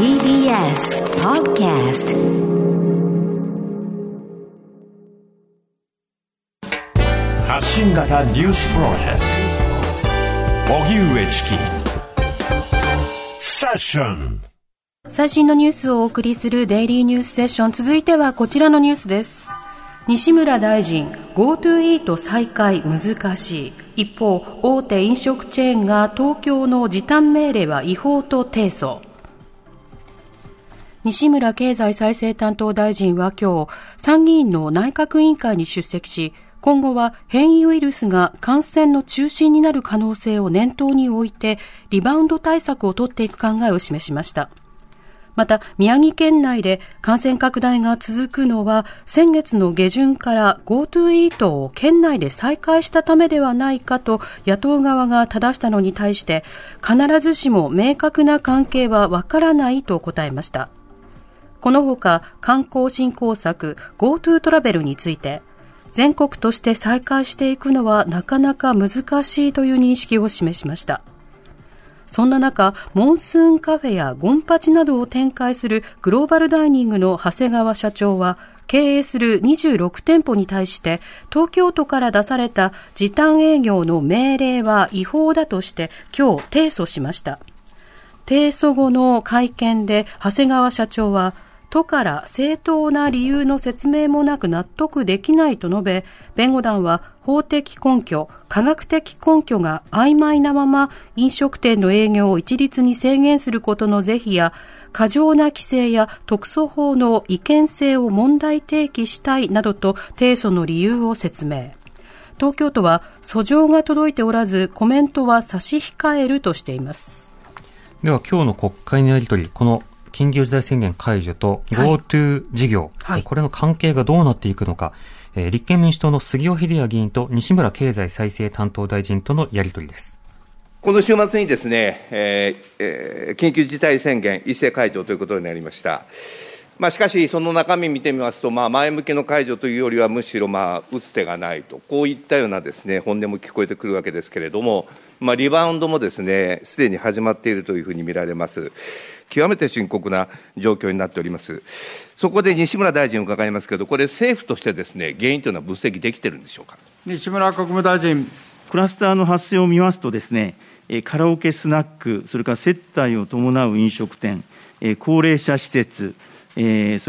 TBS Podcast. 発信型ニュースプロジェクト。荻上チキ。セッション。最新のニュースをお送りするデイリーニュースセッション。続いてはこちらのニュースです。西村大臣 GoTo イート再開。難しい。一方大手飲食チェーンが東京の時短命令は違法と提訴西村経済再生担当大臣は今日、参議院の内閣委員会に出席し、今後は変異ウイルスが感染の中心になる可能性を念頭に置いて、リバウンド対策を取っていく考えを示しました。また、宮城県内で感染拡大が続くのは、先月の下旬から GoTo イートを県内で再開したためではないかと野党側が正したのに対して、必ずしも明確な関係はわからないと答えました。このほか観光振興策 GoTo トラベルについて全国として再開していくのはなかなか難しいという認識を示しましたそんな中、モンスーンカフェやゴンパチなどを展開するグローバルダイニングの長谷川社長は、経営する26店舗に対して、東京都から出された時短営業の命令は違法だとして、今日提訴しました。提訴後の会見で、長谷川社長は、都から正当な理由の説明もなく納得できないと述べ、弁護団は法的根拠、科学的根拠が曖昧なまま飲食店の営業を一律に制限することの是非や、過剰な規制や特措法の違憲性を問題提起したいなどと提訴の理由を説明。東京都は訴状が届いておらずコメントは差し控えるとしています。では今日の国会のやり取り、この緊急事態宣言解除と GoTo 事業、はい、これの関係がどうなっていくのか、えー、立憲民主党の杉尾秀哉議員と西村経済再生担当大臣とのやり取りです。この週末にですね、えーえー、緊急事態宣言一斉解除ということになりました。まあ、しかし、その中身見てみますと、まあ、前向きの解除というよりは、むしろ、まあ、打つ手がないと、こういったようなですね、本音も聞こえてくるわけですけれども、まあ、リバウンドもですね、すでに始まっているというふうに見られます。極めて深刻な状況になっております。そこで西村大臣伺いますけど、これ、政府としてですね、原因というのは分析できてるんでしょうか？西村国務大臣。クラスターの発生を見ますとですね、カラオケスナック、それから接待を伴う飲食店、高齢者施設、そ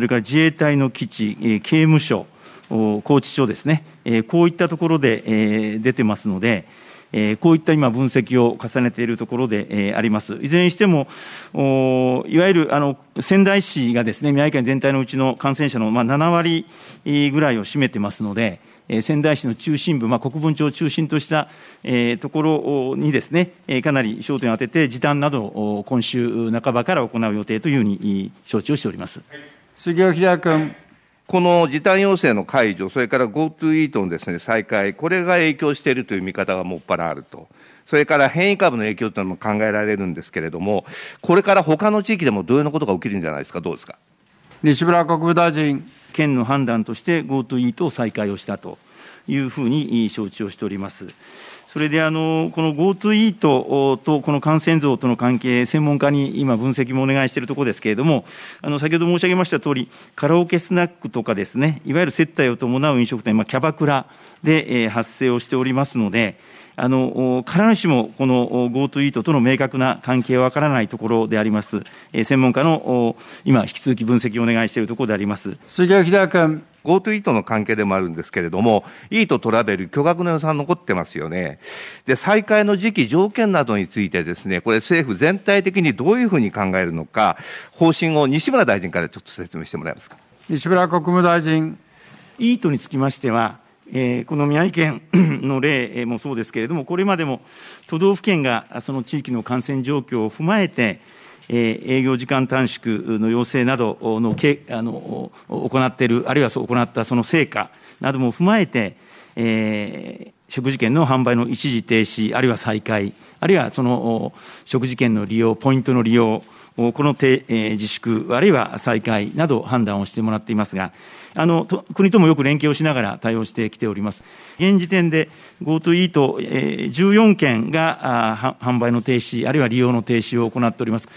れから自衛隊の基地、刑務所、拘置所ですね、こういったところで出てますので、えー、こういった今、分析を重ねているところで、えー、あります。いずれにしても、おいわゆるあの仙台市がですね、宮城県全体のうちの感染者の、まあ、7割ぐらいを占めてますので、え仙台市の中心部、まあ、国分町を中心とした、えー、ところにですね、えかなり焦点を当てて、時短などを今週半ばから行う予定というふうに承知をしております。杉尾秀哉君。この時短要請の解除、それから GoTo イートのです、ね、再開、これが影響しているという見方がもっぱらあると。それから変異株の影響というのも考えられるんですけれども、これから他の地域でも同様のことが起きるんじゃないですか、どうですか？西村国務大臣。県の判断として GoTo イートを再開をしたというふうに承知をしております。それであの、この GoTo イートとこの感染増との関係、専門家に今、分析もお願いしているところですけれども、あの先ほど申し上げましたとおり、カラオケスナックとかですね、いわゆる接待を伴う飲食店、まあ、キャバクラで、えー、発生をしておりますので、あの、必ずしもこの GoTo イートとの明確な関係はわからないところであります。えー、専門家の今、引き続き分析をお願いしているところであります。杉尾秀君。GoTo イートの関係でもあるんですけれども、イートトラベル、巨額の予算残ってますよね。で、再開の時期、条件などについてですね、これ政府全体的にどういうふうに考えるのか、方針を西村大臣からちょっと説明してもらえますか？西村国務大臣。イートにつきましては、えー、この宮城県の例もそうですけれども、これまでも都道府県がその地域の感染状況を踏まえて、えー、営業時間短縮の要請などのけあの行っている、あるいは行ったその成果なども踏まえて、えー、食事券の販売の一時停止、あるいは再開、あるいはその食事券の利用、ポイントの利用この、自粛、あるいは再開など判断をしてもらっていますが、あの国ともよく連携をしながら対応してきております。現時点で GoTo イート、えー、14件が販売の停止、あるいは利用の停止を行っております。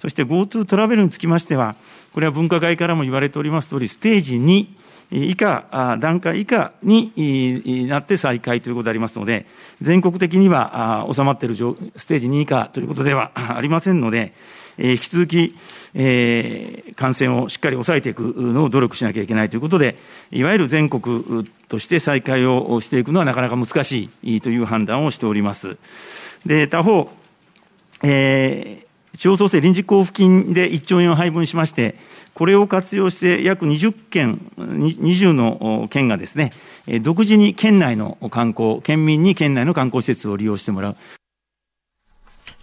そして GoTo トラベルにつきましては、これは分科会からも言われておりますとおり、ステージ2以下、段階以下になって再開ということでありますので、全国的には収まっているステージ2以下ということではありませんので、引き続き、えー、感染をしっかり抑えていくのを努力しなきゃいけないということで、いわゆる全国として再開をしていくのはなかなか難しいという判断をしております。で、他方、えー地方創生臨時交付金で1兆円を配分しまして、これを活用して約20件、20の県がですね、独自に県内の観光、県民に県内の観光施設を利用してもらう。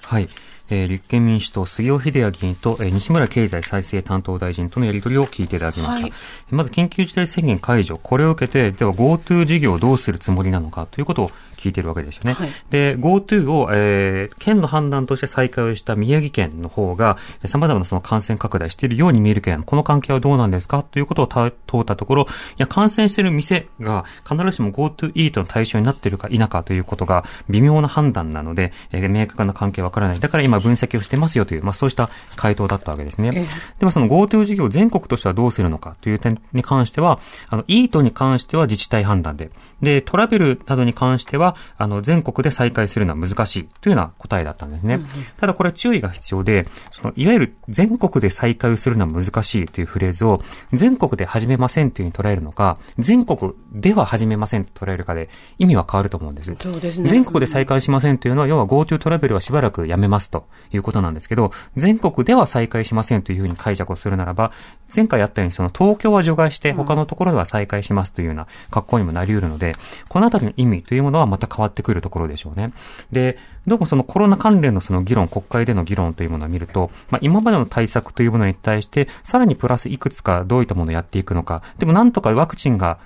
はい。えー、立憲民主党、杉尾秀哉議員と、えー、西村経済再生担当大臣とのやり取りを聞いていただきました。はい、まず、緊急事態宣言解除、これを受けて、では GoTo 事業をどうするつもりなのかということを聞いてるわけですよね。はい、で、GoTo を、えー、県の判断として再開をした宮城県の方が、様々なその感染拡大しているように見えるけど、この関係はどうなんですか？ということを問ったところ、いや、感染している店が必ずしも GoTo イートの対象になっているか否かということが微妙な判断なので、えー、明確な関係はわからない。だから今分析をしてますよという、まあそうした回答だったわけですね。えー、でもその GoTo 事業全国としてはどうするのかという点に関しては、あの、イートに関しては自治体判断で、で、トラベルなどに関しては、あの、全国で再開するのは難しいというような答えだったんですね。うんうん、ただこれは注意が必要で、その、いわゆる全国で再開するのは難しいというフレーズを、全国で始めませんというふうに捉えるのか、全国では始めませんと捉えるかで意味は変わると思うんです。そうですね。全国で再開しませんというのは、要は GoTo トラベルはしばらくやめますということなんですけど、全国では再開しませんというふうに解釈をするならば、前回やったようにその東京は除外して他のところでは再開しますというような格好にもなり得るので、このあたりの意味というものはまた変わってくるところでしょうね。で、どうもそのコロナ関連のその議論、国会での議論というものを見ると、まあ、今までの対策というものに対して、さらにプラスいくつかどういったものをやっていくのか、でもなんとかワクチンが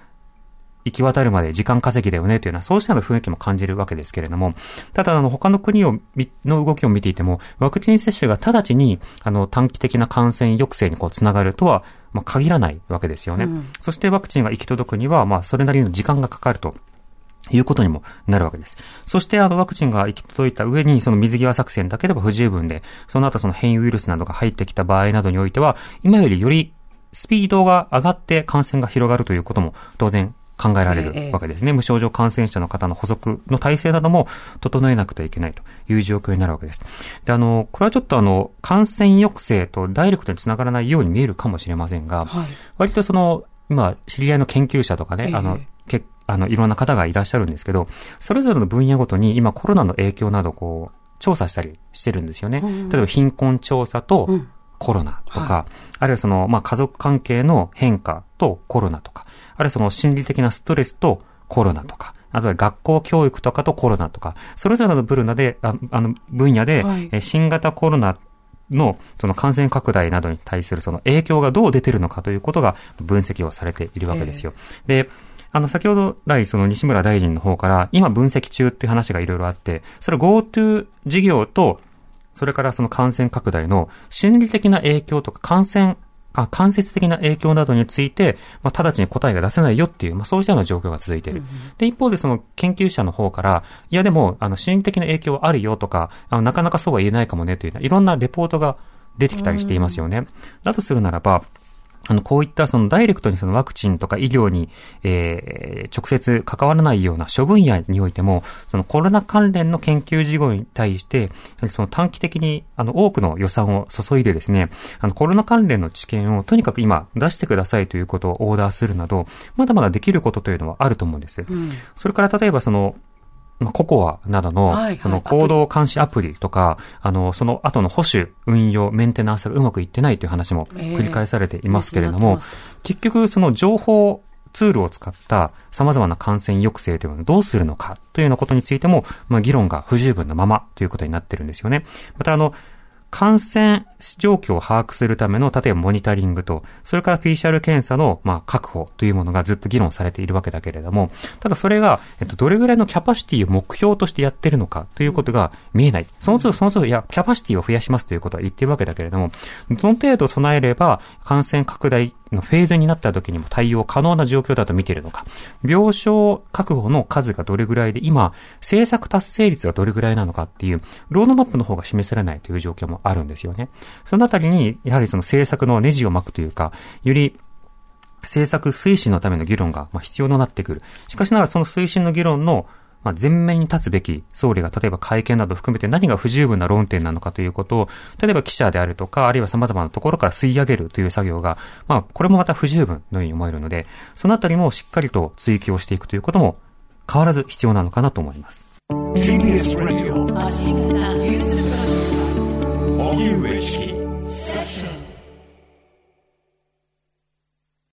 行き渡るまで時間稼ぎだよねというような、そうしたような雰囲気も感じるわけですけれども、ただ、あの、他の国を、の動きを見ていても、ワクチン接種が直ちに、あの、短期的な感染抑制にこう、つながるとは、まあ、限らないわけですよね。うん、そしてワクチンが行き届くには、まあ、それなりの時間がかかると。いうことにもなるわけです。そして、あの、ワクチンが行き届いた上に、その水際作戦だけでは不十分で、その後その変異ウイルスなどが入ってきた場合などにおいては、今よりよりスピードが上がって感染が広がるということも当然考えられるわけですね。無症状感染者の方の補足の体制なども整えなくてはいけないという状況になるわけです。で、あの、これはちょっとあの、感染抑制とダイレクトにつながらないように見えるかもしれませんが、はい、割とその、今、知り合いの研究者とかね、あの、けあの、いろんな方がいらっしゃるんですけど、それぞれの分野ごとに今コロナの影響などこう、調査したりしてるんですよね。うん、例えば貧困調査とコロナとか、はい、あるいはその、まあ、家族関係の変化とコロナとか、あるいはその心理的なストレスとコロナとか、あとは学校教育とかとコロナとか、それぞれの分野で、ああの分野で、はい、新型コロナのその感染拡大などに対するその影響がどう出てるのかということが分析をされているわけですよ。えー、で、あの、先ほど来、その西村大臣の方から、今分析中っていう話がいろいろあって、それ GoTo 事業と、それからその感染拡大の心理的な影響とか感染間接的な影響などについて、まあ、直ちに答えが出せないよっていう、まあ、そうしたような状況が続いている。うん、で、一方でその研究者の方から、いやでも、あの、心理的な影響はあるよとか、あの、なかなかそうは言えないかもねという、いろんなレポートが出てきたりしていますよね。うん、だとするならば、あの、こういったそのダイレクトにそのワクチンとか医療に、えー、直接関わらないような諸分野においても、そのコロナ関連の研究事業に対して、その短期的に、あの、多くの予算を注いでですね、あの、コロナ関連の知見をとにかく今出してくださいということをオーダーするなど、まだまだできることというのはあると思うんです。うん、それから例えばその、まあ、ココアなどの、その行動監視アプリとか、あの、その後の保守、運用、メンテナンスがうまくいってないという話も繰り返されていますけれども、結局その情報ツールを使った様々な感染抑制というのをどうするのかというようなことについても、まあ、議論が不十分なままということになってるんですよね。またあの、感染状況を把握するための、例えばモニタリングと、それから PCR 検査の、まあ、確保というものがずっと議論されているわけだけれども、ただそれが、えっと、どれぐらいのキャパシティを目標としてやってるのかということが見えない。その都度その都度、いや、キャパシティを増やしますということは言ってるわけだけれども、どの程度備えれば、感染拡大のフェーズになった時にも対応可能な状況だと見ているのか、病床確保の数がどれぐらいで、今、政策達成率がどれぐらいなのかっていう、ロードマップの方が示されないという状況もあるんですよね。そのあたりに、やはりその政策のネジを巻くというか、より政策推進のための議論が必要となってくる。しかしながらその推進の議論のまあ、前面に立つべき総理が例えば会見など含めて何が不十分な論点なのかということを、例えば記者であるとか、あるいは様々なところから吸い上げるという作業が、まあ、これもまた不十分のように思えるので、そのあたりもしっかりと追求をしていくということも変わらず必要なのかなと思います。TBS Radio